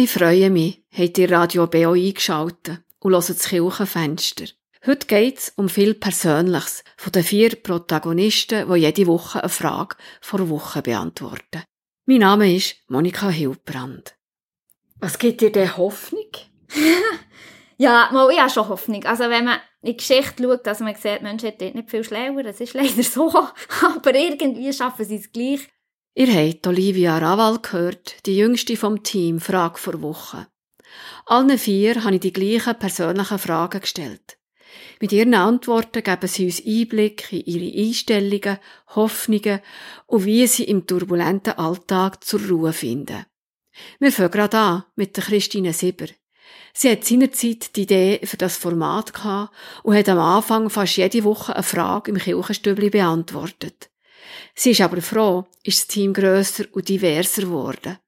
Ich freue mich, habt ihr Radio BO eingeschaltet und hört das Kirchenfenster. Heute geht's um viel Persönliches von den vier Protagonisten, die jede Woche eine Frage vor Woche beantworten. Mein Name ist Monika Hilbrand. Was gibt dir denn Hoffnung? ja, mal, ich habe schon Hoffnung. Also wenn man in die Geschichte schaut, dass man sieht, Menschen sind nicht viel schlauer, das ist leider so. Aber irgendwie schaffen sie es gleich. Ihr habt Olivia Raval gehört, die jüngste vom Team, Frage vor Woche. Allen vier habe ich die gleichen persönlichen Fragen gestellt. Mit ihren Antworten geben sie uns Einblick in ihre Einstellungen, Hoffnungen und wie sie im turbulenten Alltag zur Ruhe finden. Wir fangen gerade an mit der Christine Sieber. Sie hat seinerzeit die Idee für das Format gehabt und hat am Anfang fast jede Woche eine Frage im Kirchenstübli beantwortet. Sie ist aber froh, ist das Team grösser und diverser geworden.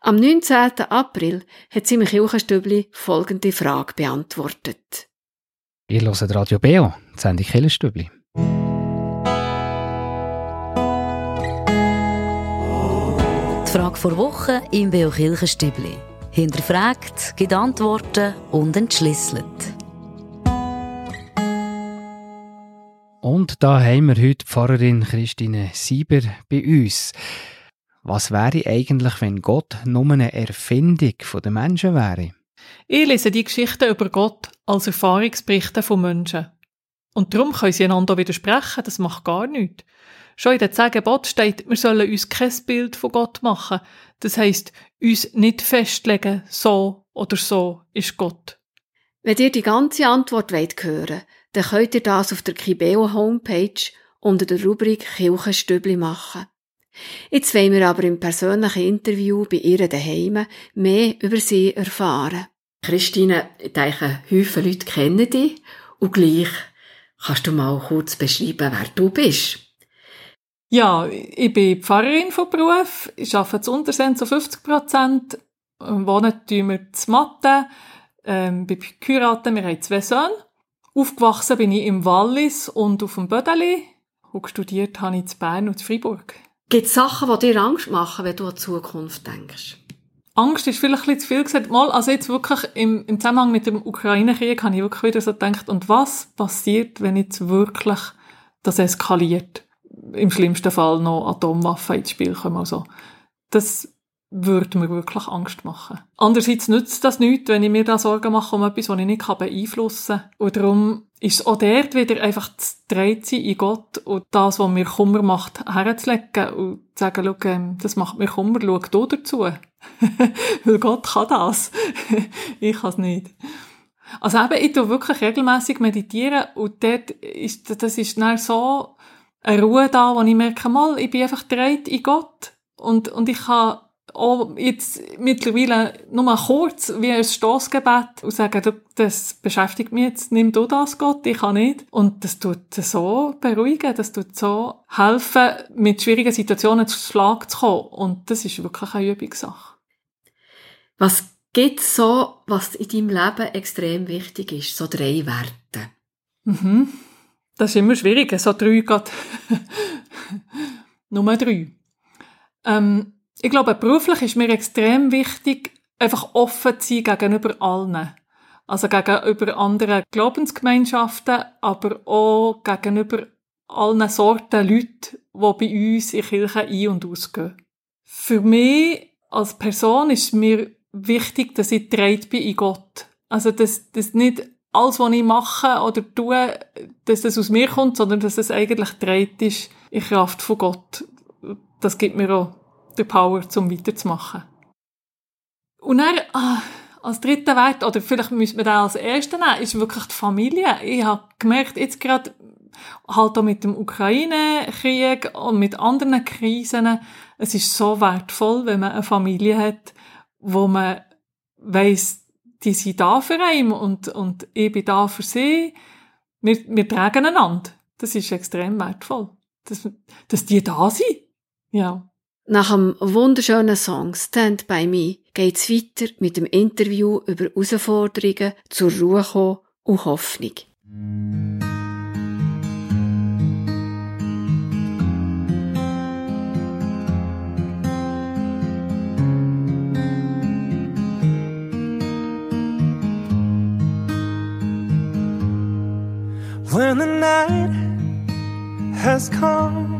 Am 19. April hat sie im Kirchenstübli folgende Frage beantwortet. Ihr hört Radio Beo, die Sendung Kirchenstübli. Die Frage vor Woche im Beo Kirchenstübli. Hinterfragt, gibt Antworten und entschlüsselt. Und da haben wir heute Pfarrerin Christine Sieber bei uns. Was wäre eigentlich, wenn Gott nur eine Erfindung der Menschen wäre? Ich lese die Geschichten über Gott als Erfahrungsberichte von Menschen. Und darum können sie einander widersprechen, das macht gar nichts. Schon in den zehn Geboten steht, wir sollen uns kein Bild von Gott machen. Das heisst, uns nicht festlegen, so oder so ist Gott. Wenn ihr die ganze Antwort wollt hören dann könnt ihr das auf der Kibeo Homepage unter der Rubrik Kirchenstübli machen. Jetzt wollen wir aber im persönlichen Interview bei ihr daheim mehr über sie erfahren. Christine, ich denke, viele Leute kennen dich und gleich kannst du mal kurz beschreiben, wer du bist. Ja, ich bin Pfarrerin von Beruf, ich arbeite zu Unterseen zu 50 Prozent, wohnen wir zu Mathe, ähm, bin geheiratet, wir haben zwei Söhne Aufgewachsen bin ich im Wallis und auf dem Bödeli. Und studiert habe ich in Bern und in Freiburg. Gibt es Sachen, die dir Angst machen, wenn du an die Zukunft denkst? Angst ist vielleicht ein bisschen zu viel gesagt. Mal, also jetzt wirklich im, im Zusammenhang mit dem Ukraine-Krieg habe ich wirklich wieder so gedacht, und was passiert, wenn jetzt wirklich das eskaliert? Im schlimmsten Fall noch Atomwaffen ins Spiel kommen. Also, das würde mir wirklich Angst machen. Andererseits nützt das nichts, wenn ich mir da Sorgen mache um etwas, was ich nicht beeinflussen kann. Und darum ist es auch dort wieder einfach zu drehen sein in Gott und das, was mir Kummer macht, herzulegen und zu sagen, schau, ähm, das macht mir Kummer, schau du dazu. Weil Gott kann das. ich kann es nicht. Also eben, ich tue wirklich regelmäßig meditieren und dort ist, das ist dann so eine Ruhe da, wo ich merke, mal, ich bin einfach dreht in Gott und, und ich kann auch jetzt mittlerweile nur mal kurz wie ein Stoßgebet und sagen, du, das beschäftigt mich jetzt, nimm du das, Gott, ich kann nicht. Und das tut so beruhigen, das tut so helfen, mit schwierigen Situationen zu Schlag zu kommen. Und das ist wirklich eine Übungssache. Was gibt so, was in deinem Leben extrem wichtig ist? So drei Werte. Mhm. Das ist immer schwierig, so drei geht. Nummer drei. Ähm, ich glaube, beruflich ist mir extrem wichtig, einfach offen zu sein gegenüber allen. Also gegenüber anderen Glaubensgemeinschaften, aber auch gegenüber allen Sorten Leute, die bei uns in Kirche ein- und ausgehen. Für mich als Person ist mir wichtig, dass ich dreht bin in Gott. Also, dass, dass nicht alles, was ich mache oder tue, dass das aus mir kommt, sondern dass es eigentlich dreht ist in Kraft von Gott. Das gibt mir auch die Power, um weiterzumachen. Und dann, ah, als dritter Wert, oder vielleicht müssen wir den als ersten nehmen, ist wirklich die Familie. Ich habe gemerkt, jetzt gerade halt auch mit dem Ukraine-Krieg und mit anderen Krisen, es ist so wertvoll, wenn man eine Familie hat, wo man weiss, die sind da für einen und, und ich bin da für sie. Wir, wir tragen einander. Das ist extrem wertvoll. Dass, dass die da sind. Ja. Nach dem wunderschönen Song Stand By Me geht's weiter mit dem Interview über Herausforderungen, zur Ruhe und Hoffnung. When the night has come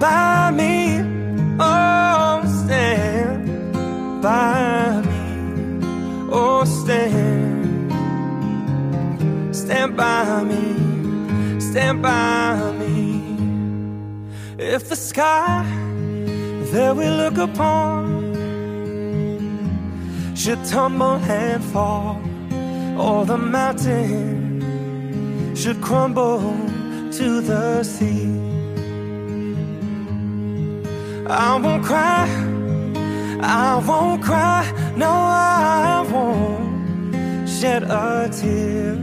by me. Oh, stand by me. Oh, stand, stand by me. Stand by me. If the sky that we look upon should tumble and fall, or the mountain should crumble to the sea. I won't cry, I won't cry, no, I won't shed a tear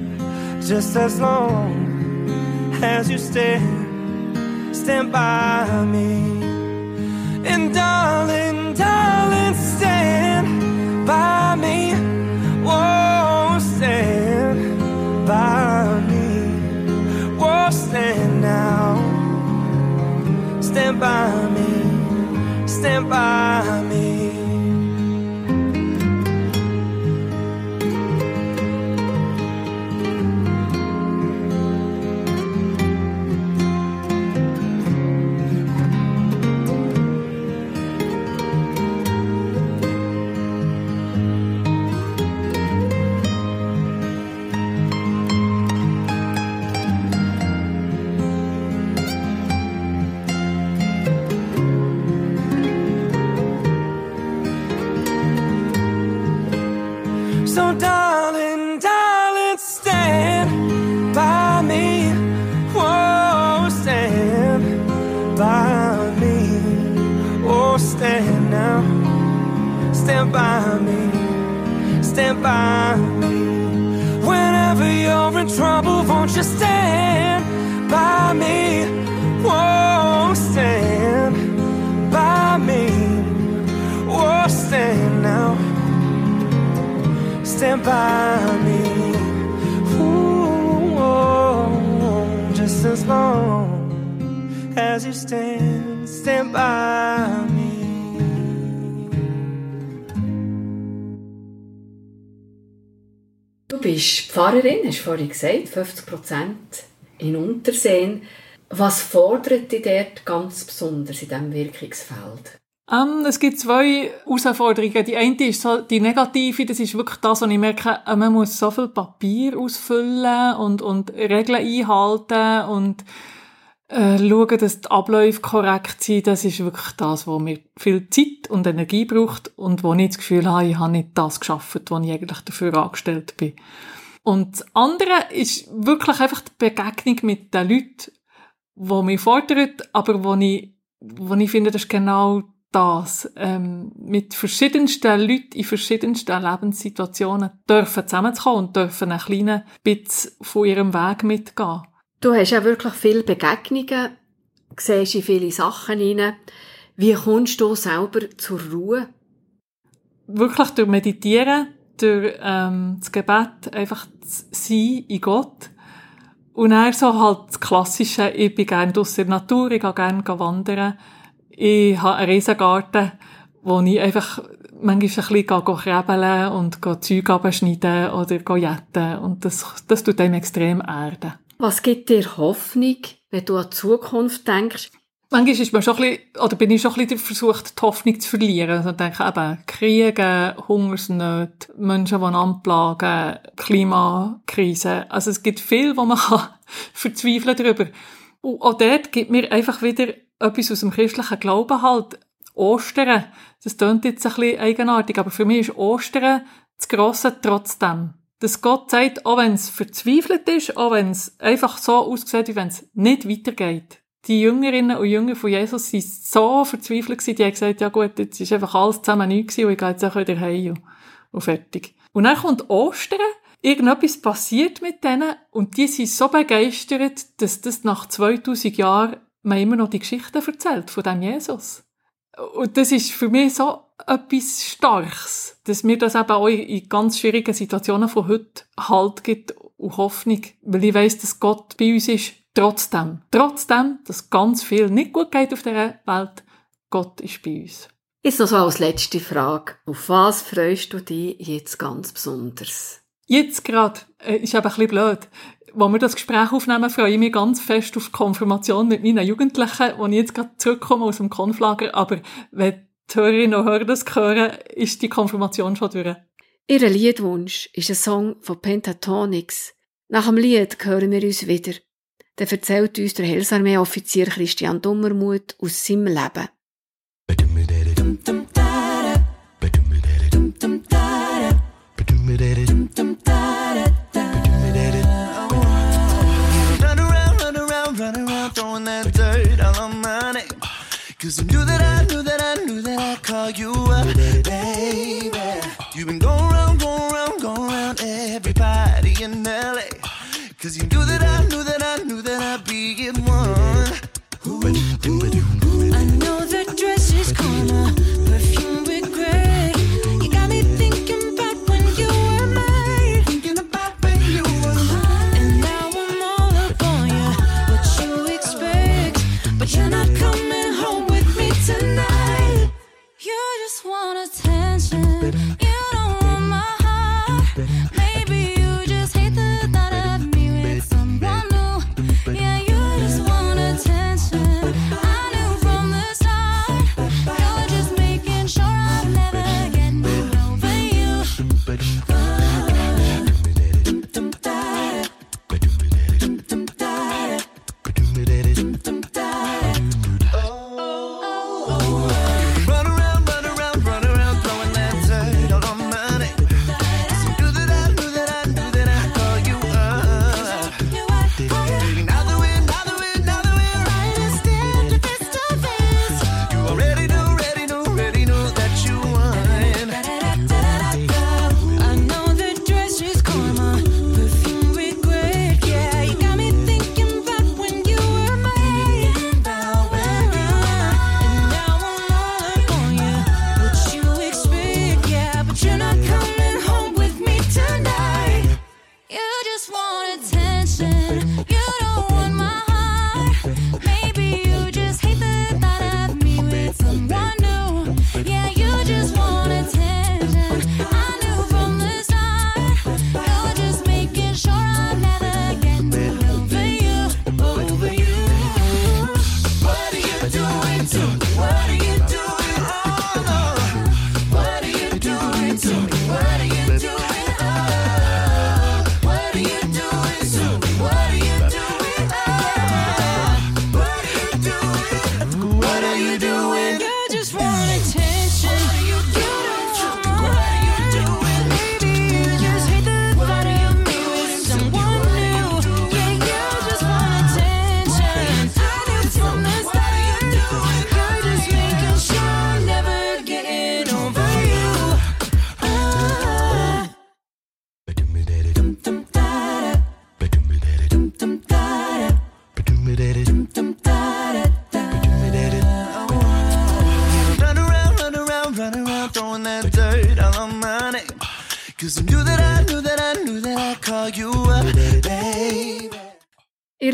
just as long as you stand, stand by me. And darling, darling, stand by me. Whoa, stand by me. Whoa, stand now. Stand by me. Stand by Stand by me. Stand by me. Whenever you're in trouble, won't you stand by me? Whoa, stand by me. Oh, stand now stand by me. Ooh, oh, just as long as you stand, stand by. Du bist Pfarrerin, hast du vorhin gesagt, 50 Prozent in Unterseen. Was fordert dich dort ganz besonders in diesem Wirkungsfeld? Ähm, es gibt zwei Herausforderungen. Die eine ist so die negative, das ist wirklich das, was ich merke, äh, man muss so viel Papier ausfüllen und, und Regeln einhalten und äh, schauen, dass die Abläufe korrekt sind. Das ist wirklich das, was mir viel Zeit und Energie braucht und wo ich das Gefühl habe, ich habe nicht das geschafft, was ich eigentlich dafür angestellt bin. Und das andere ist wirklich einfach die Begegnung mit den Leuten, die mich fordern, aber wo ich, wo ich finde, das ist genau das, ähm, mit verschiedensten Leuten in verschiedensten Lebenssituationen dürfen zusammenzukommen und dürfen einen kleinen bisschen von ihrem Weg mitgehen. Du hast ja wirklich viele Begegnungen, siehst in viele Sachen hinein. Wie kommst du selber zur Ruhe? Wirklich durch Meditieren, durch ähm, das Gebet, einfach das Sein in Gott. Und dann so halt das Klassische, ich bin gerne draussen in der Natur, ich gehe gerne wandern. Ich habe einen Riesengarten, wo ich einfach manchmal ein bisschen krebeln und Zeug abschneiden oder jetten. Und das, das tut einem extrem erden. Was gibt dir Hoffnung, wenn du an die Zukunft denkst? Manchmal ist man schon ein bisschen, oder bin ich schon ein bisschen versucht, die Hoffnung zu verlieren. Also ich denke eben, Kriege, Hungersnöte, Menschen, die anplagen, Klimakrise. Also es gibt viel, wo man kann verzweifeln darüber. Und auch dort gibt mir einfach wieder etwas aus dem christlichen Glauben halt. Ostern, das klingt jetzt ein bisschen eigenartig, aber für mich ist Ostern das Grosse trotzdem. Dass Gott sagt, auch wenn es verzweifelt ist, auch wenn es einfach so aussieht, wie wenn es nicht weitergeht. Die Jüngerinnen und Jünger von Jesus waren so verzweifelt die haben gesagt, ja gut, jetzt ist einfach alles zusammen nichts gewesen und ich gehe jetzt auch wieder heim und fertig. Und dann kommt Ostern irgendetwas passiert mit denen und die sind so begeistert, dass das nach 2000 Jahren man immer noch die Geschichte erzählt von dem Jesus. Und das ist für mich so etwas Starkes, dass mir das eben auch in ganz schwierigen Situationen von heute Halt gibt und Hoffnung, weil ich weiss, dass Gott bei uns ist, trotzdem. Trotzdem, dass ganz viel nicht gut geht auf dieser Welt, Gott ist bei uns. Ist noch so als letzte Frage. Auf was freust du dich jetzt ganz besonders? Jetzt gerade, äh, ist eben ein bisschen blöd. Wo wir das Gespräch aufnehmen, freue ich mich ganz fest auf die Konfirmation mit meinen Jugendlichen, wo ich jetzt gerade zurückkomme aus dem Konflager. Aber wenn die Hörerinnen und Hörer das hören, ist die Konfirmation schon durch. Ihr Liedwunsch ist ein Song von Pentatonics. Nach dem Lied hören wir uns wieder. Dann erzählt uns der Hellsarmee-Offizier Christian Dummermuth aus seinem Leben.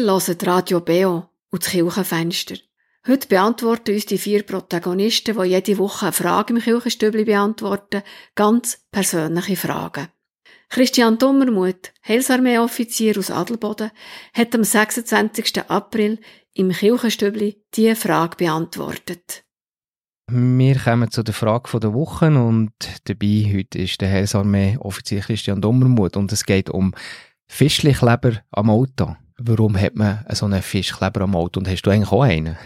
Hört Radio Beo und das Kirchenfenster. Heute beantworten uns die vier Protagonisten, die jede Woche eine Frage im Kirchenstübli beantworten, ganz persönliche Fragen. Christian Dummermuth, Heilsarmee-Offizier aus Adelboden, hat am 26. April im Kirchenstübli diese Frage beantwortet. Wir kommen zu der Frage der Woche und dabei heute ist der Heilsarmee-Offizier Christian Dummermuth und es geht um Fischlikleber am Auto. Warum hat man so einen Fischkleber am Auto und hast du eigentlich auch einen?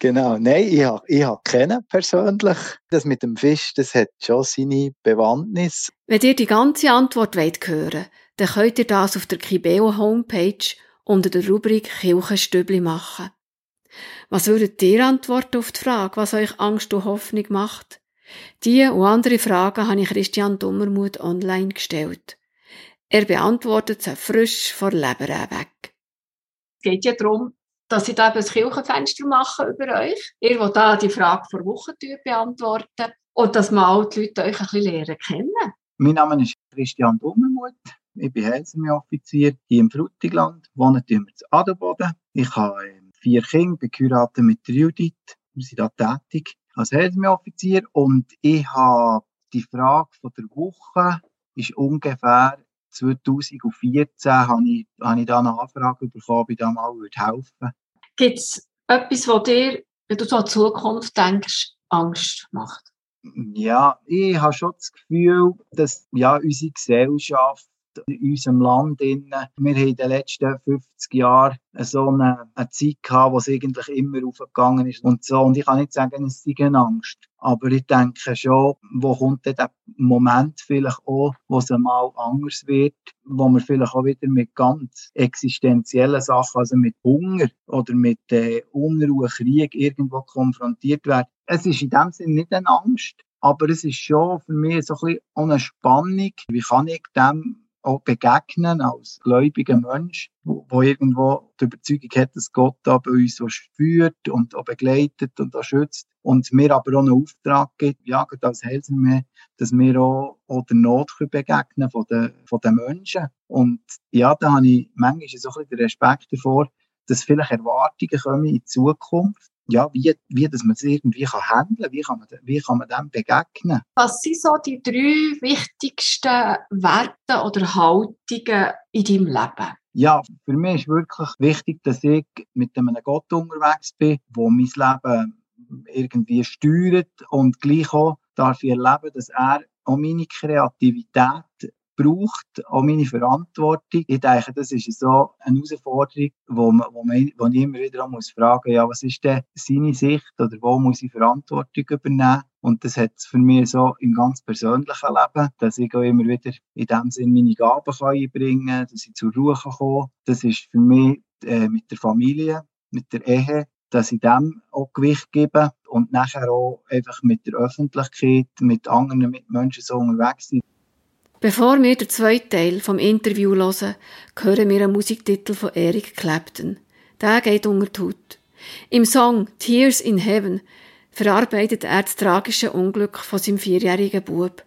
Genau, nein, ich habe ich hab keinen persönlich. Das mit dem Fisch, das hat schon seine Bewandtnis. Wenn ihr die ganze Antwort wollt hören dann könnt ihr das auf der Kibeo Homepage unter der Rubrik Kirchenstübli machen. Was würdet ihr antworten auf die Frage, was euch Angst und Hoffnung macht? Diese und andere Fragen habe ich Christian Dummermuth online gestellt. Er beantwortet sie frisch vor Leber weg. Es geht ja darum, dass ich da ein Kirchenfenster mache über euch. Ihr, die da die Frage vor Wochen beantworten. Und dass man auch die Leute euch ein bisschen lernen kennen. Mein Name ist Christian Dummermuth. Ich bin Helsermi-Offizier hier im Frutigland, wohne in Adelboden. Ich habe ähm, vier Kinder, bin geheiratet mit Judith. Wir sind da tätig als Helsermi-Offizier und ich habe die Frage von der Woche ist ungefähr 2014 habe ich, habe ich da eine Anfrage bekommen, ob ich da mal würde helfen Gibt es etwas, was dir, wenn du so an die Zukunft denkst, Angst macht? Ja, ich habe schon das Gefühl, dass ja, unsere Gesellschaft in unserem Land, wir haben in den letzten 50 Jahren so eine, eine Zeit gehabt, wo es eigentlich immer aufgegangen ist und so. Und ich kann nicht sagen, es sei eine Angst. Aber ich denke schon, wo kommt denn der Moment vielleicht auch, wo es einmal anders wird, wo wir vielleicht auch wieder mit ganz existenziellen Sachen, also mit Hunger oder mit äh, Unruhe, Krieg irgendwo konfrontiert werden. Es ist in dem Sinne nicht eine Angst, aber es ist schon für mich so ein bisschen eine Spannung. Wie kann ich dem auch begegnen als gläubiger Mensch, wo, wo irgendwo die Überzeugung hat, dass Gott da bei uns so führt und auch begleitet und auch schützt und mir aber auch einen Auftrag gibt, ja, gerade als Helfer, dass wir auch, auch der Not begegnen von den, von den Menschen. Und ja, da habe ich manchmal so ein bisschen den Respekt davor, dass vielleicht Erwartungen kommen in die Zukunft, ja, wie, wie dass man es irgendwie kann handeln, wie kann man, wie kann man dem begegnen. Was sind so die drei wichtigsten Werte oder Haltungen in deinem Leben? Ja, für mich ist wirklich wichtig, dass ich mit einem Gott unterwegs bin, wo mein Leben irgendwie steuert und gleich auch darf ich erleben, dass er auch meine Kreativität braucht, auch meine Verantwortung. Ich denke, das ist so eine Herausforderung, wo, man, wo, man, wo ich immer wieder muss fragen ja, was ist denn seine Sicht oder wo muss ich Verantwortung übernehmen? Und das hat es für mich so im ganz persönlichen Leben, dass ich auch immer wieder in dem Sinn meine Gaben kann einbringen kann, dass ich zur Ruhe kann kommen Das ist für mich äh, mit der Familie, mit der Ehe, dass ich dem auch Gewicht gebe und nachher auch einfach mit der Öffentlichkeit, mit anderen Mitmenschen so unterwegs sind. Bevor wir den zweiten Teil vom Interview hören, hören wir einen Musiktitel von Eric Clapton. Der geht unter die Haut. Im Song Tears in Heaven verarbeitet er das tragische Unglück von seinem vierjährigen Bub.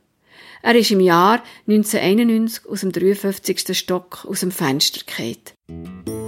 Er ist im Jahr 1991 aus dem 53. Stock aus dem Fenster gefallen.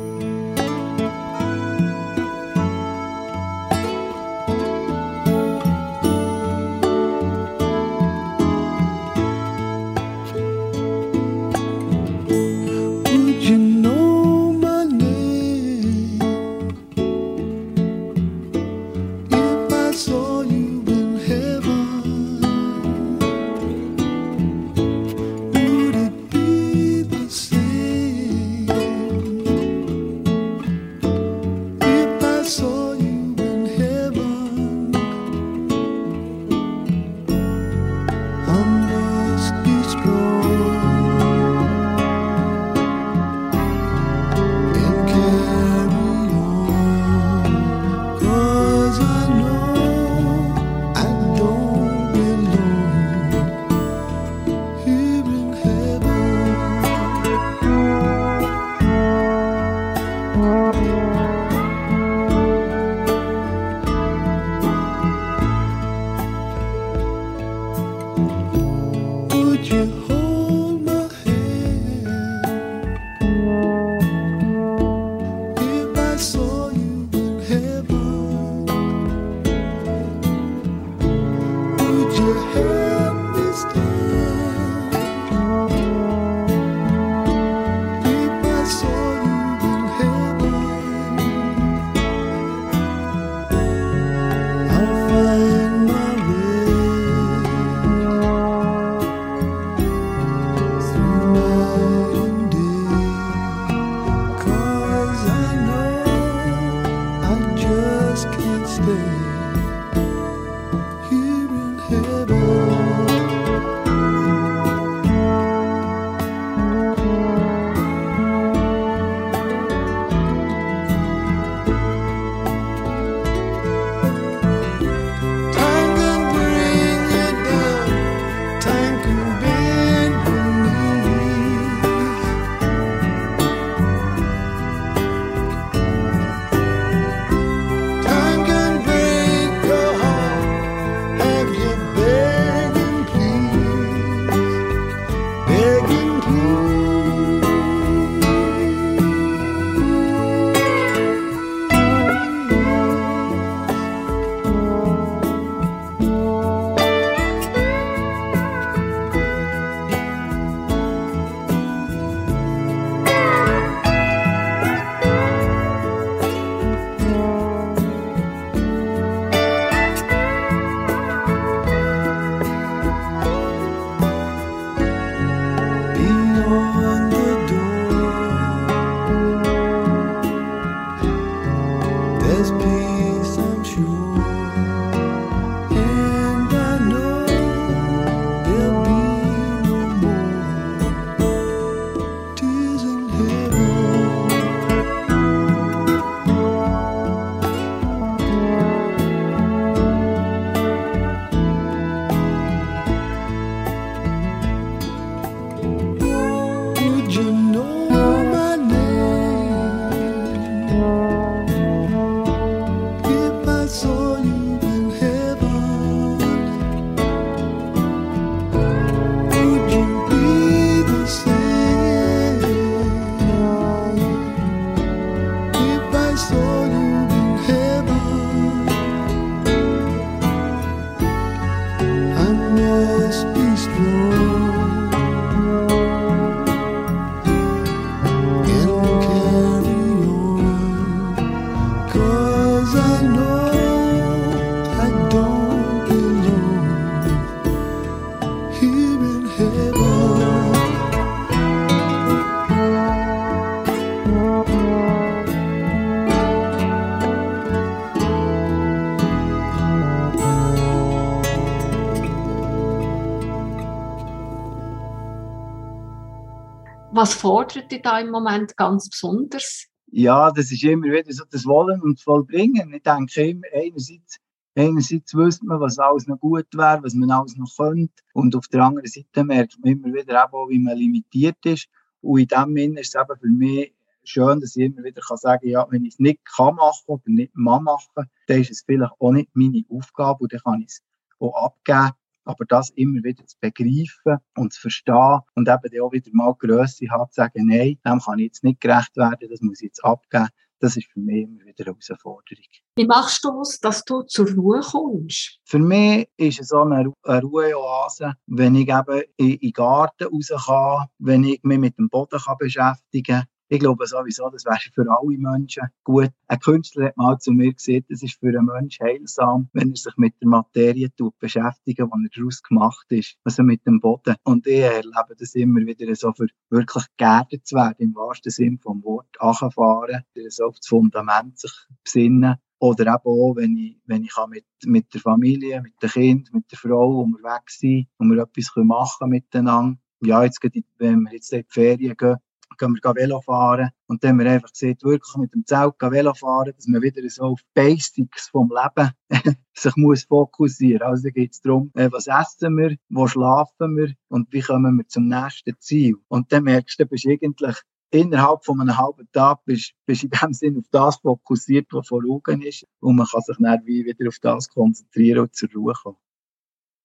Was fordert dich da im Moment ganz besonders? Ja, das ist immer wieder so das Wollen und Vollbringen. Ich denke immer, einerseits, einerseits wüsste man, was alles noch gut wäre, was man alles noch könnte. Und auf der anderen Seite merkt man immer wieder auch, wie man limitiert ist. Und in dem Sinne ist es eben für mich schön, dass ich immer wieder kann sagen ja, wenn ich es nicht kann machen oder nicht mal machen, dann ist es vielleicht auch nicht meine Aufgabe und dann kann ich es auch abgeben. Aber das immer wieder zu begreifen und zu verstehen und eben dann auch wieder mal Grösse haben, zu sagen, nein, dem kann ich jetzt nicht gerecht werden, das muss ich jetzt abgeben. Das ist für mich immer wieder eine Herausforderung. Wie machst du es, dass du zur Ruhe kommst? Für mich ist es so eine, eine Ruheoase, wenn ich eben in, in den Garten raus kann, wenn ich mich mit dem Boden kann beschäftigen kann. Ich glaube sowieso, das wäre für alle Menschen gut. Ein Künstler hat mal zu mir gesagt, es ist für einen Menschen heilsam, wenn er sich mit der Materie tut, beschäftigen, die daraus gemacht ist, also mit dem Boden. Und ich erlebe das immer wieder so, für wirklich geerdet zu werden, im wahrsten Sinne vom Wort, anfahren, so auf das Fundament sich besinnen. Oder eben auch, wenn ich, wenn ich mit, mit der Familie, mit dem Kind, mit der Frau unterwegs sein und wir etwas können machen miteinander. Ja, jetzt, wenn wir jetzt in die Ferien gehen, gehen wir Velo fahren. Und dann haben wir einfach gesehen, wirklich mit dem Zelt Velo fahren, dass man wieder so auf Basics vom Leben sich muss fokussieren. Also da geht es darum, äh, was essen wir, wo schlafen wir und wie kommen wir zum nächsten Ziel. Und dann merkst du, du bist eigentlich innerhalb von einem halben Tag bist, bist in dem Sinn auf das fokussiert, was vor Augen ist. Und man kann sich dann wie wieder auf das konzentrieren und zur Ruhe kommen.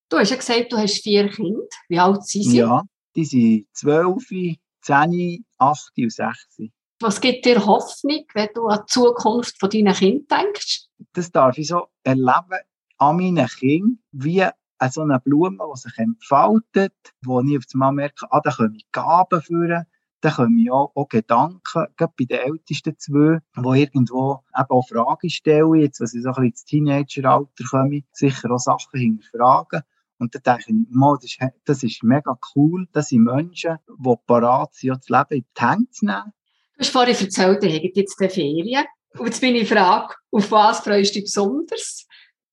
Du hast ja gesagt, du hast vier Kinder. Wie alt sind sie? Ja, die sind 12, 10, 8 und 6. Was gibt dir Hoffnung, wenn du an die Zukunft von deinen Kindern denkst? das darf ich so erleben an meinen Kindern, wie eine so eine Blume, die sich entfaltet, wo ich auf einmal merke, ah, da kommen Gaben führen, da kommen auch, auch Gedanken, gerade bei den ältesten zwei, die irgendwo eben auch Fragen stellen, jetzt, was ich so ein bisschen ins Teenageralter komme, sicher auch Sachen hinterfragen. Und dann denke ich, mal, das, ist, das ist mega cool, das sind Menschen, die parat sind, das Leben in die Hände zu nehmen. Du hast vorhin erzählt, ihr habt jetzt die Ferien. Und jetzt ich frage, auf was freust du dich besonders?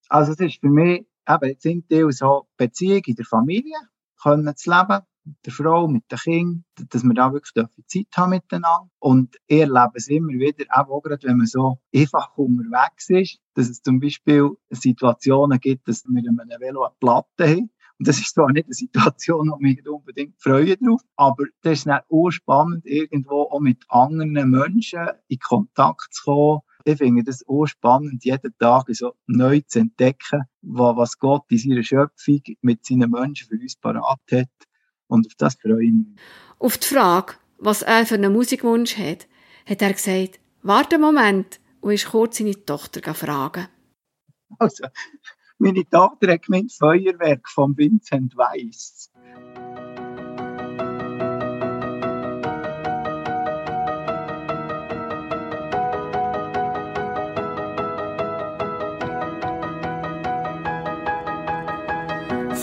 Also es ist für mich eben sind die so Beziehung in der Familie, können zu leben, der Frau, mit den Kindern, dass wir da wirklich Zeit haben miteinander. Und ich erlebe es immer wieder, auch gerade, wenn man so einfach unterwegs ist, dass es zum Beispiel Situationen gibt, dass wir in einem Velo eine Platte haben. Und das ist zwar nicht eine Situation, wo ich mich unbedingt freue drauf, aber das ist dann auch spannend, irgendwo auch mit anderen Menschen in Kontakt zu kommen. Ich finde das auch spannend, jeden Tag so neu zu entdecken, wa- was Gott in seiner Schöpfung mit seinen Menschen für uns parat hat. Und auf das freue ich mich. Auf die Frage, was er für einen Musikwunsch hat, hat er gesagt, warte einen Moment und ist kurz seine Tochter fragen. Also, meine Tochter hat gemeint, Feuerwerk von Vincent Weiss.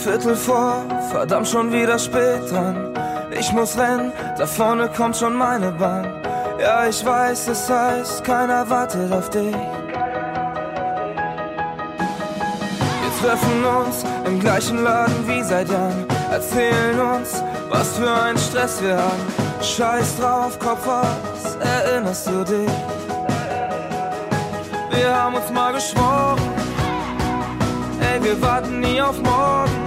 Viertel vor, verdammt schon wieder spät dran. Ich muss rennen, da vorne kommt schon meine Bahn. Ja, ich weiß, es heißt, keiner wartet auf dich. Wir treffen uns im gleichen Laden wie seit Jahren. Erzählen uns, was für ein Stress wir haben. Scheiß drauf, Kopf aus, erinnerst du dich? Wir haben uns mal geschworen, ey, wir warten nie auf morgen.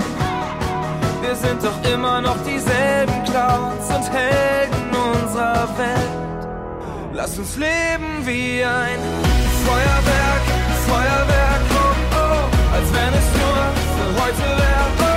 Wir sind doch immer noch dieselben Clowns und Helden unserer Welt. Lass uns leben wie ein Feuerwerk, Feuerwerk, oh oh, als wenn es nur für heute wäre, oh.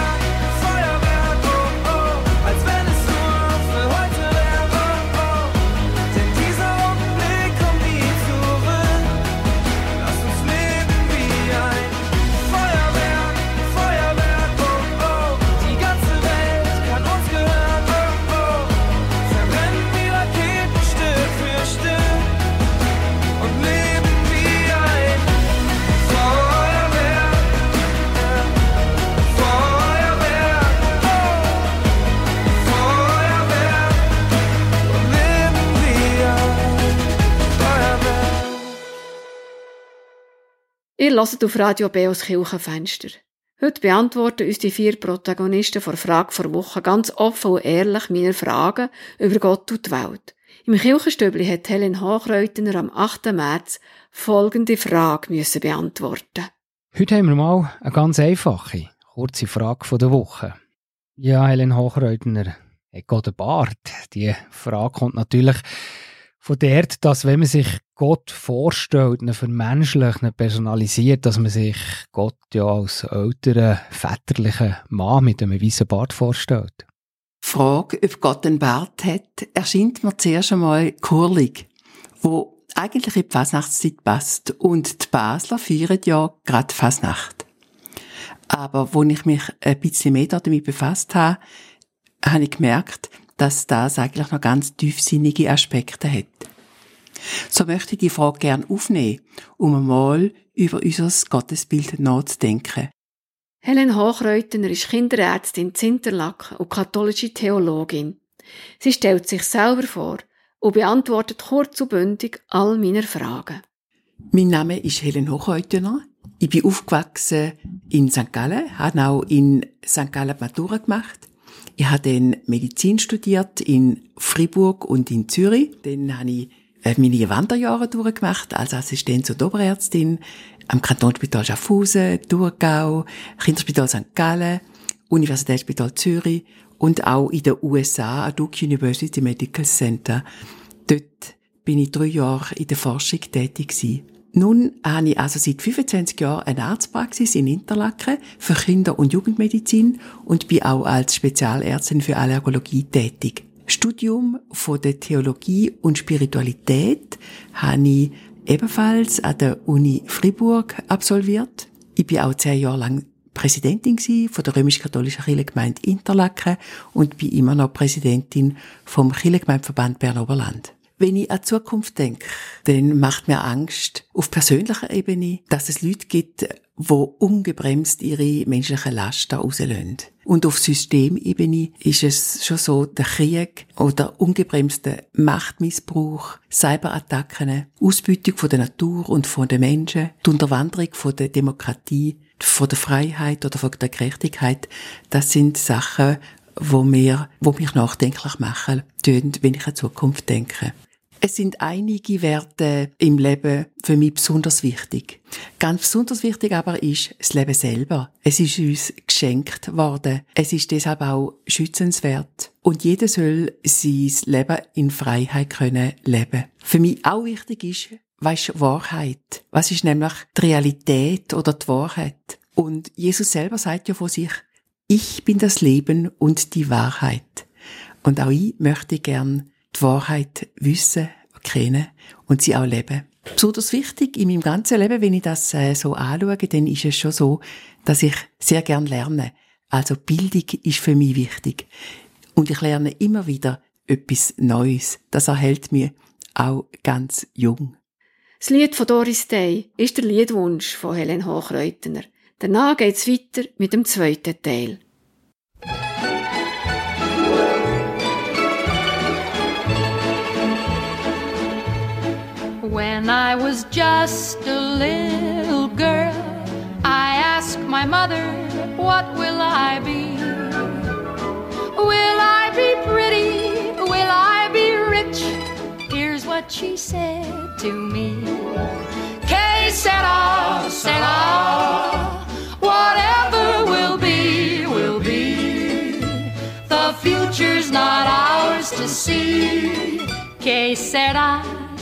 Ihr hört auf Radio B aus Kirchenfenster. Heute beantworten uns die vier Protagonisten vor Frage vor Woche ganz offen und ehrlich meine Fragen über Gott und die Welt. Im Kirchenstübli hat Helen Hochreutner am 8. März folgende Frage müssen beantworten. Heute haben wir mal eine ganz einfache, kurze Frage der Woche. Ja, Helen Hochreutner, hat Gott einen Bart? Die Frage kommt natürlich von dort, dass wenn man sich Gott vorstellt, ihn vermenschlicht, ihn personalisiert, dass man sich Gott ja als älteren, väterlichen Mann mit einem weißen Bart vorstellt. Die Frage, ob Gott einen Bart hat, erscheint mir zuerst einmal kurlig, wo eigentlich in die Fasnachtszeit passt. Und die Basler feiern ja gerade Fasnacht. Aber wo ich mich ein bisschen mehr damit befasst habe, habe ich gemerkt, dass das eigentlich noch ganz tiefsinnige Aspekte hat. So möchte ich die Frage gern aufnehmen, um einmal über unser Gottesbild nachzudenken. Helen Hochreutner ist Kinderärztin in Zinterlaken und katholische Theologin. Sie stellt sich selber vor und beantwortet kurz und bündig all meine Fragen. Mein Name ist Helen Hochhäutener. Ich bin aufgewachsen in St. Gallen, habe auch in St. Gallen die Matura gemacht. Ich habe dann Medizin studiert in Fribourg und in Zürich. Dann habe ich meine Wanderjahre durchgemacht als Assistenz- und Oberärztin am Kantonsspital Schaffhausen, Thurgau, Kinderspital St. Gallen, Universitätsspital Zürich und auch in den USA an Duke University Medical Center. Dort bin ich drei Jahre in der Forschung tätig gewesen. Nun habe ich also seit 25 Jahren eine Arztpraxis in Interlaken für Kinder- und Jugendmedizin und bin auch als Spezialärztin für Allergologie tätig. Studium von der Theologie und Spiritualität habe ich ebenfalls an der Uni Fribourg absolviert. Ich bin auch zehn Jahre lang Präsidentin von der römisch-katholischen Kirchengemeinde Interlaken und bin immer noch Präsidentin vom Kirchengemeindeverband Bern-Oberland. Wenn ich an Zukunft denke, dann macht mir Angst auf persönlicher Ebene, dass es Leute gibt, wo ungebremst ihre menschlichen Lasten rauslösen. Und auf Systemebene ist es schon so, der Krieg oder ungebremste Machtmissbrauch, Cyberattacken, Ausbeutung von der Natur und von den Menschen, die Unterwanderung von der Demokratie, von der Freiheit oder von der Gerechtigkeit, das sind Sachen, wo mir, wo mich nachdenklich machen, tun, wenn ich an Zukunft denke. Es sind einige Werte im Leben für mich besonders wichtig. Ganz besonders wichtig aber ist das Leben selber. Es ist uns geschenkt worden. Es ist deshalb auch schützenswert. Und jeder soll sein Leben in Freiheit können leben. Für mich auch wichtig ist, was ist Wahrheit? Was ist nämlich die Realität oder die Wahrheit? Und Jesus selber sagt ja von sich, ich bin das Leben und die Wahrheit. Und auch ich möchte gern die Wahrheit wissen, kennen und sie auch leben. Besonders wichtig in meinem ganzen Leben, wenn ich das äh, so anschaue, dann ist es schon so, dass ich sehr gern lerne. Also Bildung ist für mich wichtig. Und ich lerne immer wieder etwas Neues. Das erhält mir auch ganz jung. Das Lied von Doris Day ist der Liedwunsch von Helen Hochreutner. Danach geht's weiter mit dem zweiten Teil. When I was just a little girl, I asked my mother, What will I be? Will I be pretty? Will I be rich? Here's what she said to me. Que sera, sera. Whatever will be, will be. The future's not ours to see. Que sera,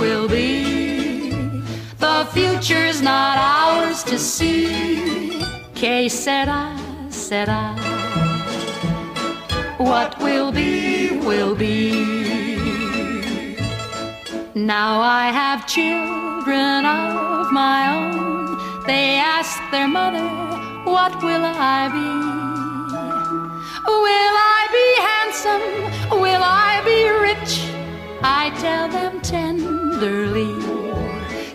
will be. The future's not ours to see. Que sera, sera. What will be, will be. Now I have children of my own. They ask their mother, What will I be? Will I be handsome? Will I be rich? I tell them tenderly.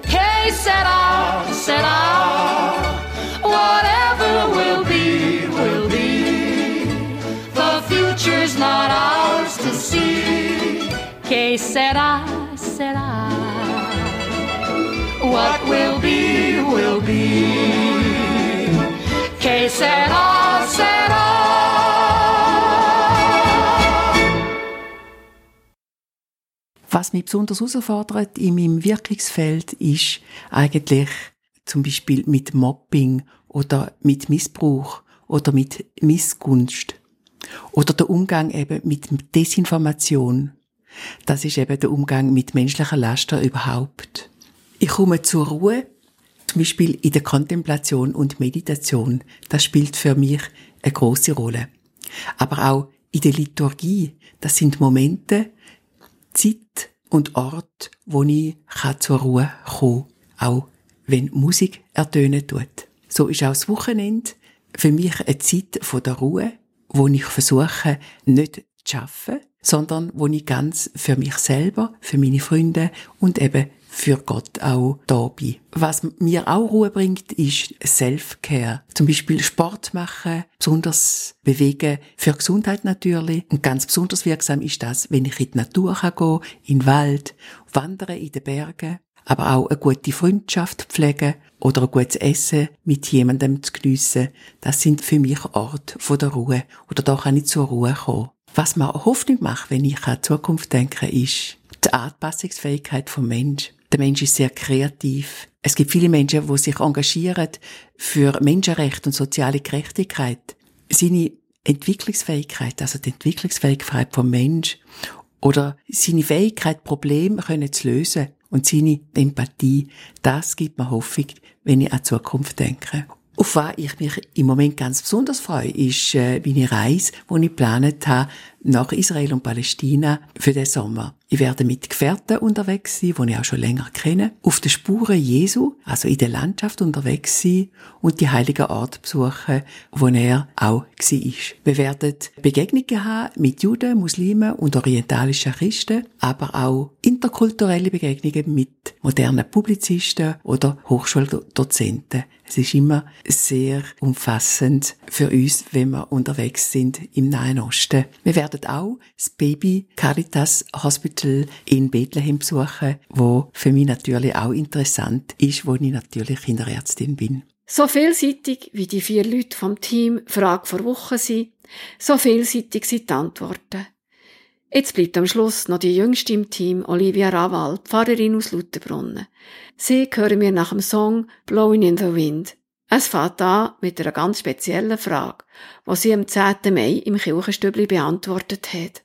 Que sera, sera. Whatever will be, will be. The future's not ours to see. Que sera, sera. What will be, will be. Que sera, sera. Was mich besonders herausfordert in meinem Wirkungsfeld ist eigentlich zum Beispiel mit Mobbing oder mit Missbrauch oder mit Missgunst oder der Umgang eben mit Desinformation. Das ist eben der Umgang mit menschlicher Laster überhaupt. Ich komme zur Ruhe, zum Beispiel in der Kontemplation und Meditation. Das spielt für mich eine große Rolle. Aber auch in der Liturgie. Das sind Momente, Zeit und Ort, wo ich zur Ruhe kommen kann, auch wenn Musik ertönen tut. So ist auch das Wochenende für mich eine Zeit von der Ruhe, wo ich versuche, nicht zu arbeiten, sondern wo ich ganz für mich selber, für meine Freunde und eben für Gott auch da bin. Was mir auch Ruhe bringt, ist Self-Care. Zum Beispiel Sport machen, besonders bewegen, für Gesundheit natürlich. Und ganz besonders wirksam ist das, wenn ich in die Natur kann gehen, in den Wald, wandern in den Bergen, aber auch eine gute Freundschaft pflegen oder ein gutes Essen mit jemandem zu geniessen. Das sind für mich Orte von der Ruhe. Oder da kann ich zur Ruhe kommen. Was auch Hoffnung macht, wenn ich an die Zukunft denke, ist die Anpassungsfähigkeit vom Mensch. Der Mensch ist sehr kreativ. Es gibt viele Menschen, die sich engagieren für Menschenrechte und soziale Gerechtigkeit. Seine Entwicklungsfähigkeit, also die Entwicklungsfähigkeit vom Mensch oder seine Fähigkeit, Probleme können zu lösen und seine Empathie, das gibt mir Hoffnung, wenn ich an die Zukunft denke. Auf was ich mich im Moment ganz besonders freue, ist äh, meine Reise, die ich geplant habe nach Israel und Palästina für den Sommer. Ich werde mit Gefährten unterwegs sein, die ich auch schon länger kenne, auf den Spuren Jesu, also in der Landschaft unterwegs sein und die heiligen Orte besuchen, wo er auch war. Wir werden Begegnungen haben mit Juden, Muslimen und orientalischen Christen, aber auch interkulturelle Begegnungen mit modernen Publizisten oder Hochschuldozenten. Es ist immer sehr umfassend für uns, wenn wir unterwegs sind im Nahen Osten. Wir werden auch das Baby Caritas Hospital in Bethlehem besuchen, wo für mich natürlich auch interessant ist, wo ich natürlich Kinderärztin bin. So vielseitig wie die vier Leute vom Team Frage vor Woche sind, so vielseitig sind die Antworten. Jetzt bleibt am Schluss noch die jüngste im Team, Olivia Raval, Pfarrerin aus Lauterbrunnen. Sie hören wir nach dem Song Blowing in the Wind. Es fängt an mit einer ganz speziellen Frage, die sie am 10. Mai im Kirchenstübli beantwortet hat.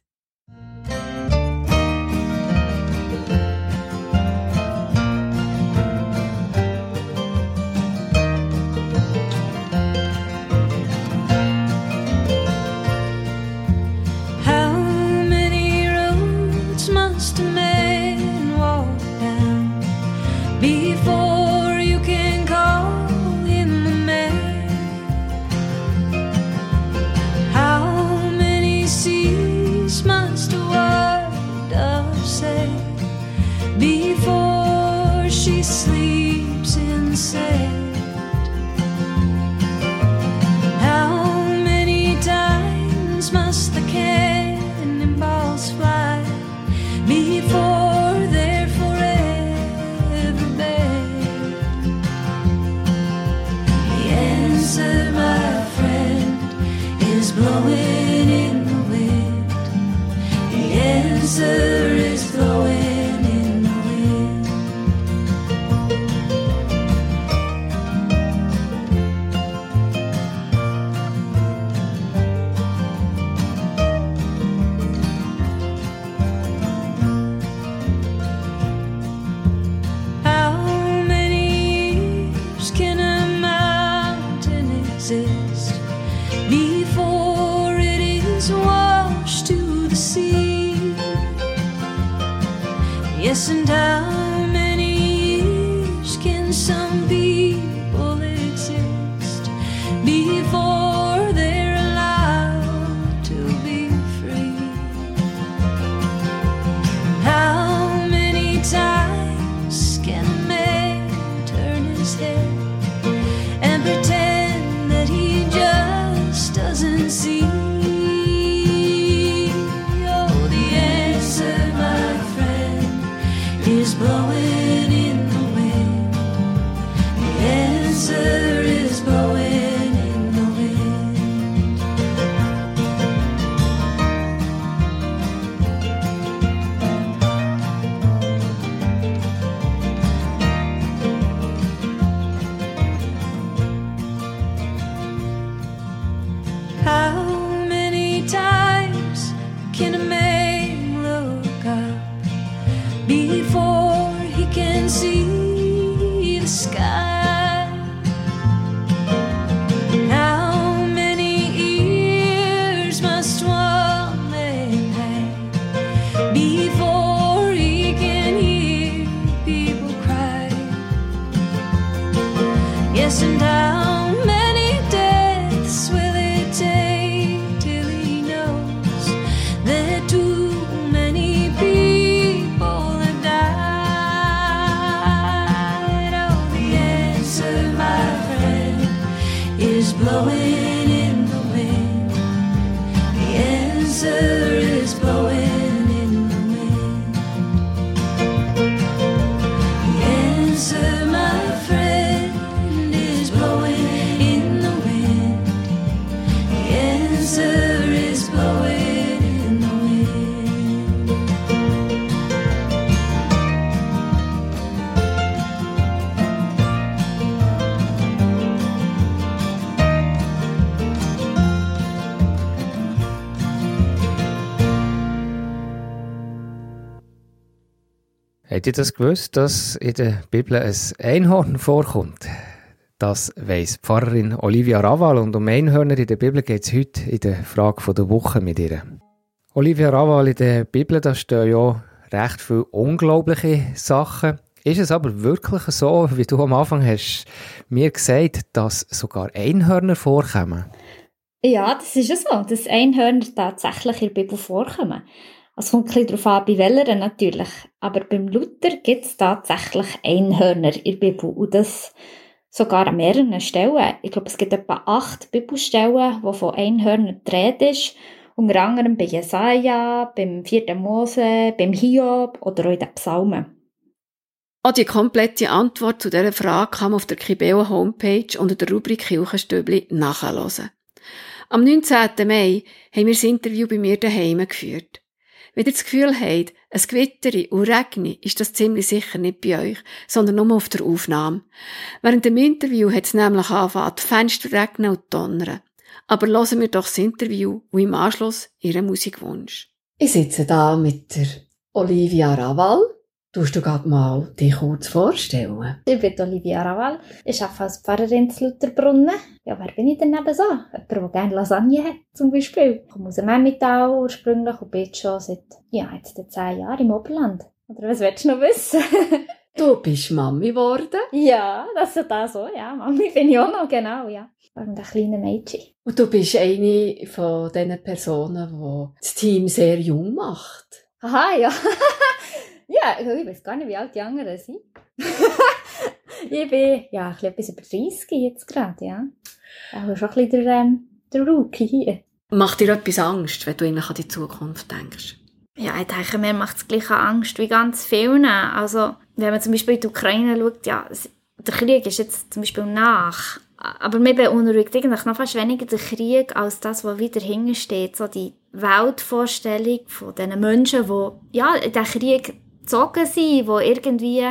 Is blowing in the wind. How many years can a mountain exist before Yes, and Habt ihr das gewusst, dass in der Bibel ein Einhorn vorkommt? Das weiss Pfarrerin Olivia Raval und um Einhörner in der Bibel geht es heute in der Frage der Woche mit ihr. Olivia Raval, in der Bibel da stehen ja recht viele unglaubliche Sachen. Ist es aber wirklich so, wie du am Anfang hast mir gesagt, dass sogar Einhörner vorkommen? Ja, das ist ja so, dass Einhörner tatsächlich in der Bibel vorkommen. Es kommt ein bisschen darauf an, bei welcher natürlich. Aber beim Luther gibt es tatsächlich Einhörner in der Bibel. Und das sogar an mehreren Stellen. Ich glaube, es gibt etwa acht Bibelstellen, wo von Einhörnern die Rede ist. Unter anderem bei Jesaja, beim 4. Mose, beim Hiob oder auch in den Psalmen. Auch die komplette Antwort zu dieser Frage kann man auf der Kibeo Homepage unter der Rubrik Kirchenstübli nachhören. Am 19. Mai haben wir das Interview bei mir daheim geführt. Wenn ihr das Gefühl habt, es gewittere und regne, ist das ziemlich sicher nicht bei euch, sondern nur auf der Aufnahme. Während dem Interview hat es nämlich angefangen, die Fenster regnen und donnern. Aber hören wir doch das Interview und im Anschluss ihren Musikwunsch. Ich sitze da mit der Olivia Raval. Tust du gerade mal dich kurz vorstellen? Ich bin Olivia Raval. Ich arbeite als Pfarrerin zu Lutherbrunnen. Ja, wer bin ich denn neben so? Jemand, der gerne Lasagne hat, zum Beispiel. Ich komme aus dem Emmental ursprünglich und bin jetzt schon seit, ja, jetzt zehn Jahren im Oberland. Oder was willst du noch wissen? Du bist Mami geworden? ja, das ist da so, ja. Mami bin ich auch noch, genau, ja. Und ein kleines Mädchen. Und du bist eine von diesen Personen, die das Team sehr jung macht. Aha, ja. ja, also ich weiß gar nicht, wie alt die anderen sind. ich bin, ja, ein bisschen etwas über 30 jetzt gerade, ja. Also schon ein bisschen der, ähm, der Rookie hier. Macht dir etwas Angst, wenn du eigentlich an die Zukunft denkst? Ja, ich denke, mir macht es gleiche Angst wie ganz vielen. Also, wenn man zum Beispiel in die Ukraine schaut, ja, der Krieg ist jetzt zum Beispiel nach. Aber mir beunruhigt eigentlich noch fast weniger der Krieg als das, was wieder hintersteht. So die Weltvorstellung von diesen Menschen, die ja, in diesen Krieg gezogen sind, die irgendwie,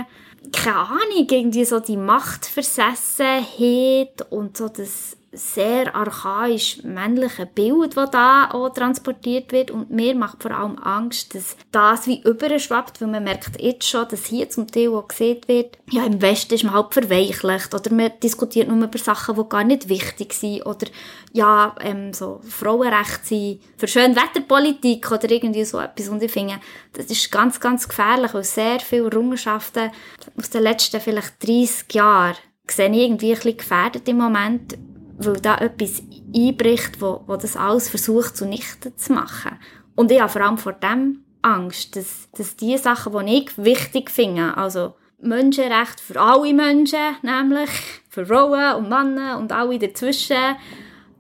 keine Ahnung, irgendwie so die Machtversessenheit und so das sehr archaisch männliche Bild, das da auch transportiert wird. Und mir macht vor allem Angst, dass das wie überschwappt, weil man merkt jetzt schon, dass hier zum Teil auch gesehen wird, ja, im Westen ist man halt verweichlicht oder man diskutiert nur über Sachen, die gar nicht wichtig sind oder ja, ähm, so Frauenrechte sind, für schöne Wetterpolitik oder irgendwie so etwas. Und ich finde, das ist ganz, ganz gefährlich, weil sehr viele Errungenschaften aus den letzten vielleicht 30 Jahren sehe ich irgendwie ein bisschen gefährdet im Moment, weil da etwas einbricht, wo, wo das alles versucht zunichte zu machen. Und ich habe vor allem vor dem Angst, dass, dass die Sachen, die ich wichtig finde, also Menschenrecht für alle Menschen, nämlich für Frauen und Männer und alle dazwischen,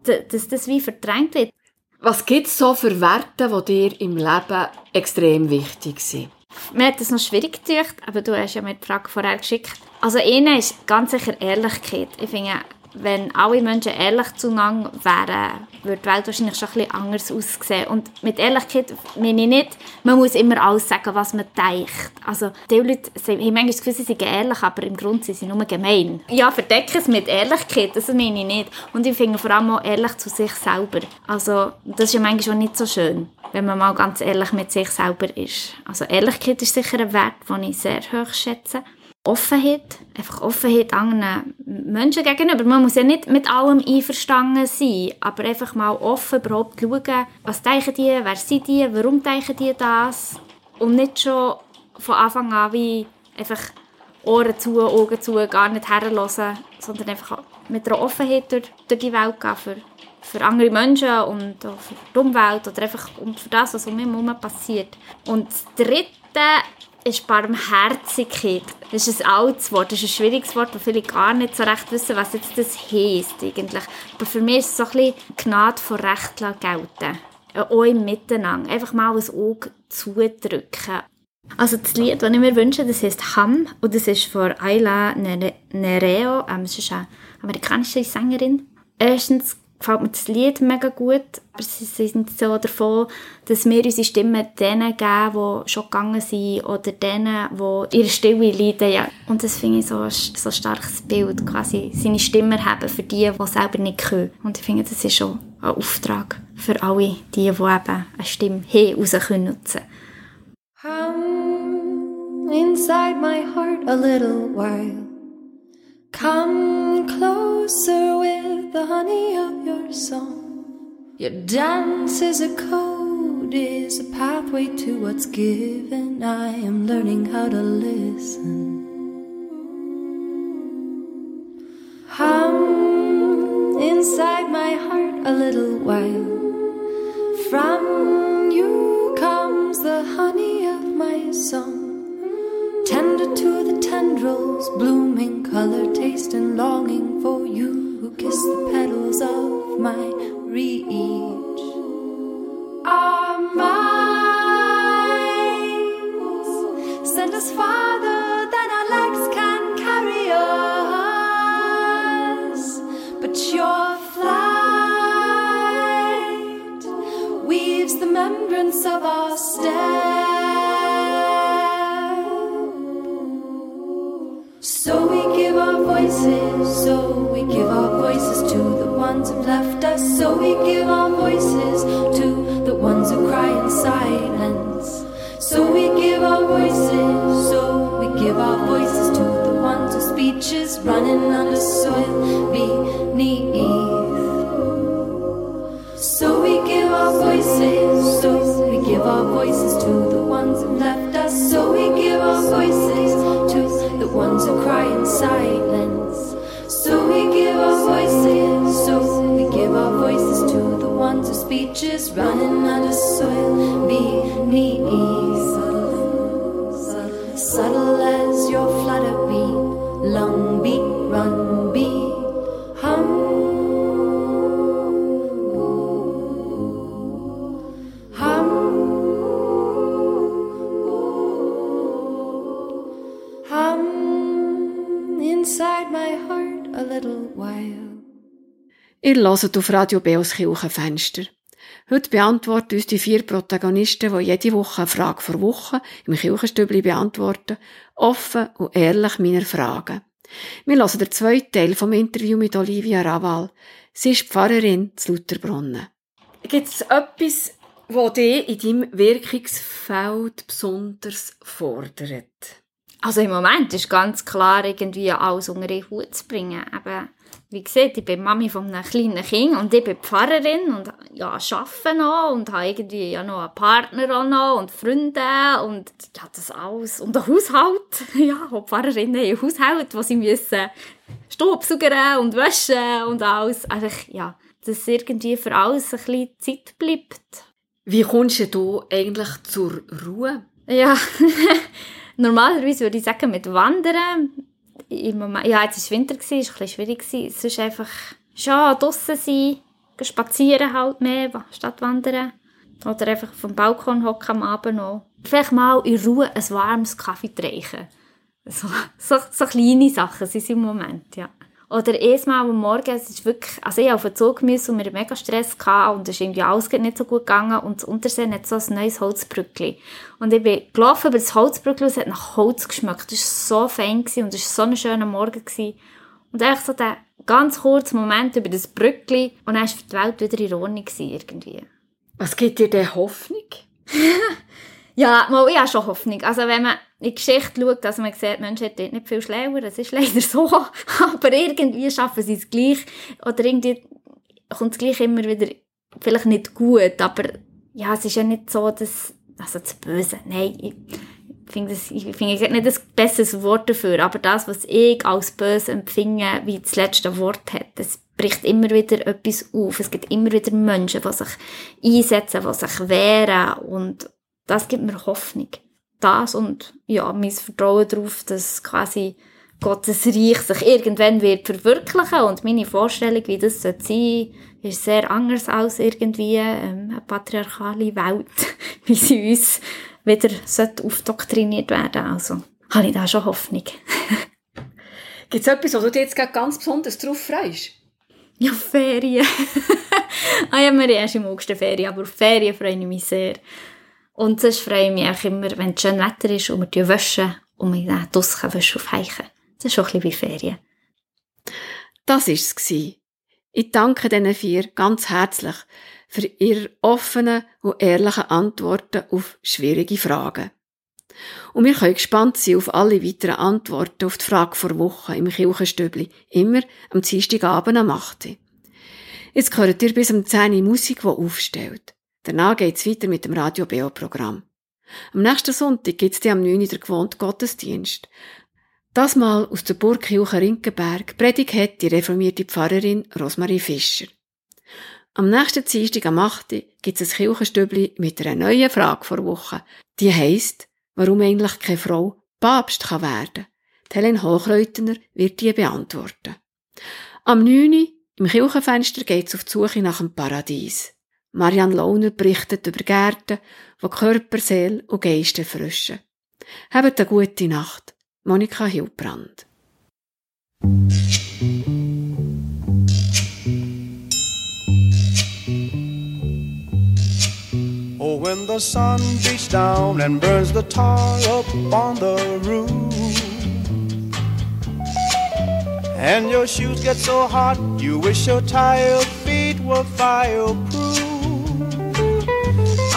dass das wie verdrängt wird. Was gibt es so für Werte, die dir im Leben extrem wichtig sind? Mir hat das noch schwierig gedacht, aber du hast ja mir die Frage vorher geschickt. Also eine ist ganz sicher Ehrlichkeit. Ich finde, wenn alle Menschen ehrlich zueinander wären, würde die Welt wahrscheinlich schon ein bisschen anders aussehen. Und mit Ehrlichkeit meine ich nicht, man muss immer alles sagen, was man denkt. Also die Leute haben manchmal das Gefühl, sie sind ehrlich, aber im Grunde sind sie nur gemein. Ja, verdecken es mit Ehrlichkeit, das meine ich nicht. Und ich finde vor allem auch ehrlich zu sich selber. Also das ist ja manchmal auch nicht so schön, wenn man mal ganz ehrlich mit sich selber ist. Also Ehrlichkeit ist sicher ein Wert, den ich sehr hoch schätze. Offenheit, einfach Offenheit anderen Menschen gegenüber. Man muss ja nicht mit allem einverstanden sein, aber einfach mal offen überhaupt schauen, was denken die, wer sind die, warum denken die das und nicht schon von Anfang an wie einfach Ohren zu, Augen zu, gar nicht herhören, sondern einfach mit einer Offenheit durch, durch die Welt gehen für, für andere Menschen und auch für die Umwelt oder einfach für das, was um mich herum passiert. Und das Dritte ist Barmherzigkeit. Das ist ein altes Wort, das ist ein schwieriges Wort, wo viele gar nicht so recht wissen, was jetzt das heisst eigentlich. Aber für mich ist es so ein bisschen Gnade vor Recht gelten. Äh, Auch im Miteinander. Einfach mal ein Auge zudrücken. Also das Lied, das ich mir wünsche, das heißt Ham und das ist von Ayla Nere- Nereo, ähm, das ist eine amerikanische Sängerin. Erstens gefällt mir das Lied mega gut, aber sie sind so davon, dass wir unsere Stimme denen geben, die schon gegangen sind oder denen, die ihre Stille leiden. Ja. Und das finde ich so ein, so ein starkes Bild, quasi seine Stimme haben für die, die selber nicht können. Und ich finde, das ist schon ein Auftrag für alle, die, die eben eine Stimme haben, raus können nutzen Come inside my heart a little while. Come closer with the honey of your song. Your dance is a code, is a pathway to what's given. I am learning how to listen. Hum inside my heart a little while. Tendrils, blooming color, taste, and longing for you who kiss the petals of my reach. Our minds send us farther than our legs can carry us, but your flight weaves the membrance of our steps so we give our voices to the ones who've left us. So we give our voices to the ones who cry in silence. So we give our voices, so we give our voices to the ones whose speech is running under soil beneath. So we give our voices, so we give our voices to speeches running under soil beneath. Ihr hört auf Radio Beos Kirchenfenster. Heute beantworten uns die vier Protagonisten, die jede Woche eine Frage vor Woche im Kirchenstübli beantworten, offen und ehrlich meine Fragen. Wir hören den zweiten Teil vom Interview mit Olivia Raval. Sie ist Pfarrerin zu Lutherbrunnen. Gibt es etwas, das dich in deinem Wirkungsfeld besonders fordert? Also im Moment ist ganz klar, irgendwie alles unter den Hut zu bringen. Aber wie gesagt, ich bin Mami von einem kleinen Kind und ich bin Pfarrerin und ja, arbeite noch und habe irgendwie ja noch einen Partner auch noch und Freunde und ja, das alles. Und einen Haushalt. Ja, auch Pfarrerinnen haben einen Haushalt, wo sie müssen Staubsaugern und waschen und alles. Einfach, ja, dass irgendwie für alles ein bisschen Zeit bleibt. Wie kommst du eigentlich zur Ruhe? Ja, normalerweise würde ich sagen, mit Wandern. Im Moment, ja, jetzt war Winter, es war ein bisschen schwierig. Es ist einfach, ja, draussen sein, spazieren halt mehr, statt wandern. Oder einfach dem Balkon hocken am Abend noch. Vielleicht mal in Ruhe ein warmes Kaffee trinken. So, so, so kleine Sachen sind es im Moment, ja. Oder erstmal am Morgen, es ist wirklich, also ich auf den Zug müssen und wir mega Stress gehabt und es ist irgendwie alles nicht so gut gegangen und das Untersee hat so ein neues Holzbrückli. Und ich bin gelaufen über das Holzbrückli und es hat nach Holz geschmeckt. Das war so fein gewesen und es war so ein schöner Morgen gewesen. Und eigentlich so der ganz kurze Moment über das Brückli und dann war die Welt wieder in Ordnung gewesen, irgendwie. Was gibt dir denn Hoffnung? Ja, mal, ich habe schon Hoffnung. Also wenn man in die Geschichte schaut, dass man sieht, Menschen sind dort nicht viel schlauer, das ist leider so. Aber irgendwie schaffen sie es gleich. Oder irgendwie kommt es gleich immer wieder, vielleicht nicht gut, aber ja, es ist ja nicht so, dass, also das Böse, nein, ich finde das, ich nicht das besseres Wort dafür, aber das, was ich als böse empfinde, wie das letzte Wort hat, das bricht immer wieder etwas auf. Es gibt immer wieder Menschen, die sich einsetzen, die sich wehren und das gibt mir Hoffnung. Das und ja, mein Vertrauen darauf, dass quasi Gottes Reich sich irgendwann wird verwirklichen und meine Vorstellung, wie das sein sollte, ist sehr anders als irgendwie ähm, eine patriarchale Welt, wie sie uns wieder sollte aufdoktriniert werden Also habe ich da schon Hoffnung. Gibt es etwas, wo du dich jetzt ganz besonders drauf freust? Ja, Ferien. ah ja, wir haben erst im August Ferien, aber auf Ferien freue ich mich sehr. Und sonst freue ich mich auch immer, wenn es schön Wetter ist und wir waschen und wir dann draussen waschen auf Heichen. Das ist schon ein bisschen wie Ferien. Das war es. Ich danke diesen vier ganz herzlich für ihre offenen und ehrlichen Antworten auf schwierige Fragen. Und wir können gespannt sein auf alle weiteren Antworten auf die Frage vor Woche im Kirchenstübli, immer am Dienstagabend am 8. Uhr. Jetzt hört ihr bis um 10 Uhr Musik, die aufstellt. Danach geht's weiter mit dem Radio BO-Programm. Am nächsten Sonntag gibt's dann am 9. Uhr der gewohnte Gottesdienst. Das mal aus der Burgkirche Rinkenberg predigt hat die reformierte Pfarrerin Rosmarie Fischer. Am nächsten Dienstag am 8. Uhr gibt's ein Kirchenstübli mit einer neuen Frage vor Woche. Die heisst, warum eigentlich keine Frau Papst kann werden. Die Helen Hochreutner wird die beantworten. Am 9. Uhr im Kirchenfenster geht's auf die Suche nach dem Paradies. Marianne Lohner berichtet über Gärten, die Körper, Seele und Geist erfrischen. Habt eine gute Nacht. Monika Hilbrand. Oh, when the sun beats down and burns the tar up on the roof, And your shoes get so hot, you wish your tired feet were fireproof.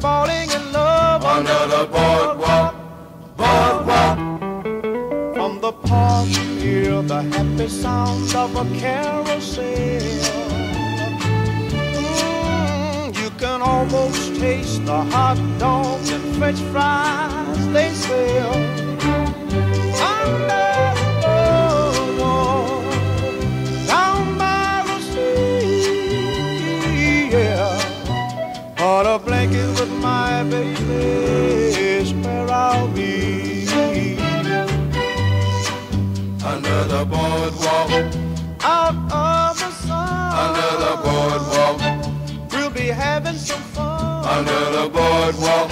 falling in love. Under the boardwalk, boardwalk. From the park, you hear the happy sounds of a carousel. Mm, you can almost taste the hot dogs and french fries they sell. Under. On a blanket my baby is where I'll be. Under the boardwalk, out of the sun. Under the boardwalk, we'll be having some fun. Under the boardwalk,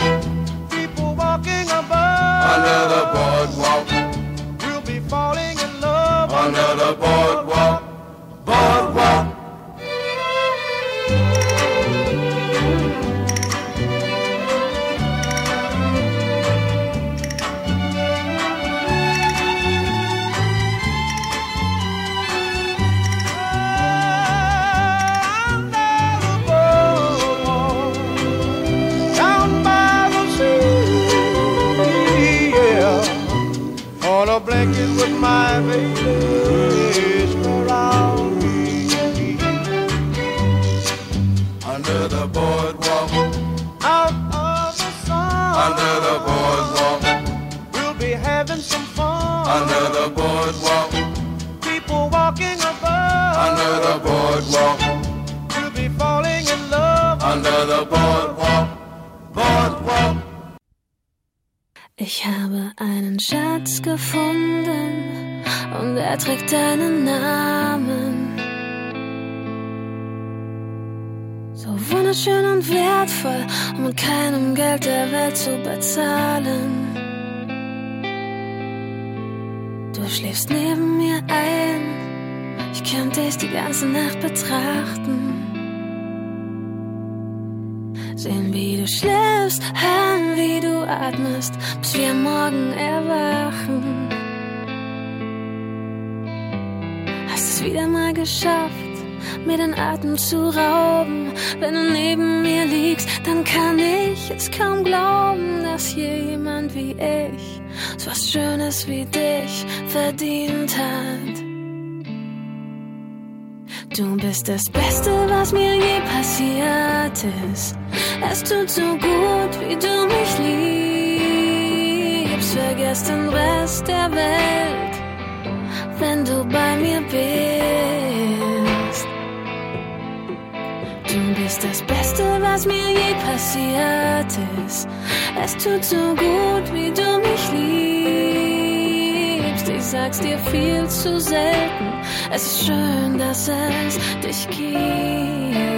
Ich habe einen Schatz gefunden und er trägt deinen Namen. So wunderschön und wertvoll, um mit keinem Geld der Welt zu bezahlen. Du schläfst neben mir ein, ich könnte dich die ganze Nacht betrachten. Sehen, wie du schläfst, hören, wie du atmest, bis wir Morgen erwachen. Wieder mal geschafft, mir den Atem zu rauben. Wenn du neben mir liegst, dann kann ich es kaum glauben, dass jemand wie ich so was Schönes wie dich verdient hat. Du bist das Beste, was mir je passiert ist. Es tut so gut, wie du mich liebst. Vergiss den Rest der Welt, wenn du bei mir bist. Du bist das Beste, was mir je passiert ist. Es tut so gut, wie du mich liebst. Ich sag's dir viel zu selten. Es ist schön, dass es dich gibt.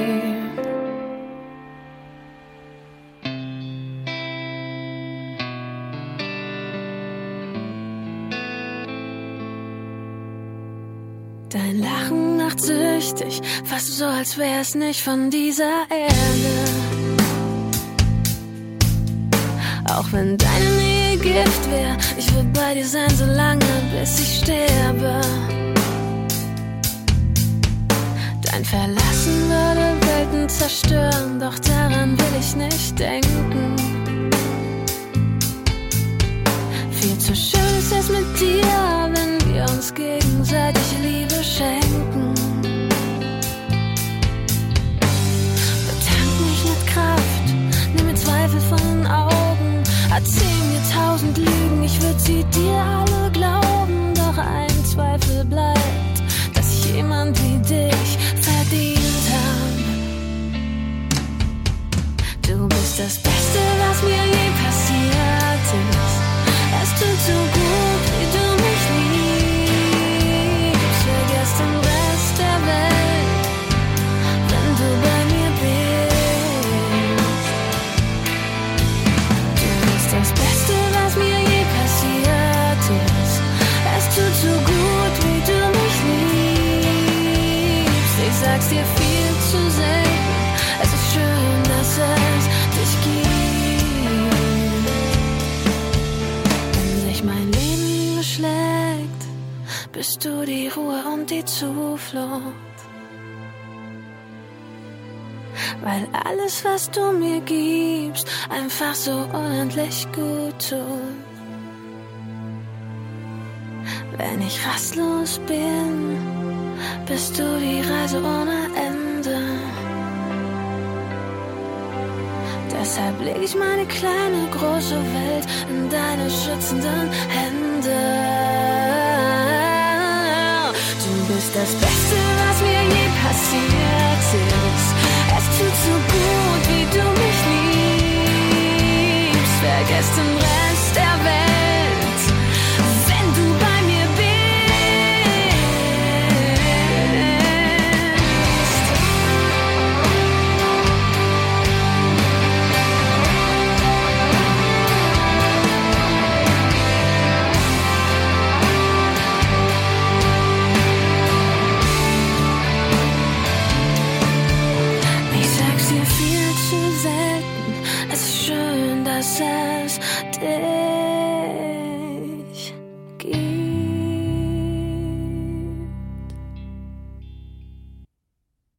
Macht fast so, als wär's nicht von dieser Erde. Auch wenn deine Nähe Gift wär, ich will bei dir sein, so lange, bis ich sterbe. Dein Verlassen würde Welten zerstören, doch daran will ich nicht denken. Viel zu schön ist es mit dir, wenn wir uns gegenseitig Liebe schenken. Kraft, nimm mir Zweifel von den Augen, erzähl mir tausend Lügen, ich würd sie dir alle glauben, doch ein Zweifel bleibt, dass ich jemand wie dich verdient hab. Du bist das Beste, was mir je passiert ist. Es tut so gut, so unendlich gut tut. Wenn ich rastlos bin, bist du die Reise ohne Ende. Deshalb leg ich meine kleine, große Welt in deine schützenden Hände. Du bist das Beste, was mir je passiert ist. Es tut so gut, wie du mich liebst. vergesst den Rest der Welt.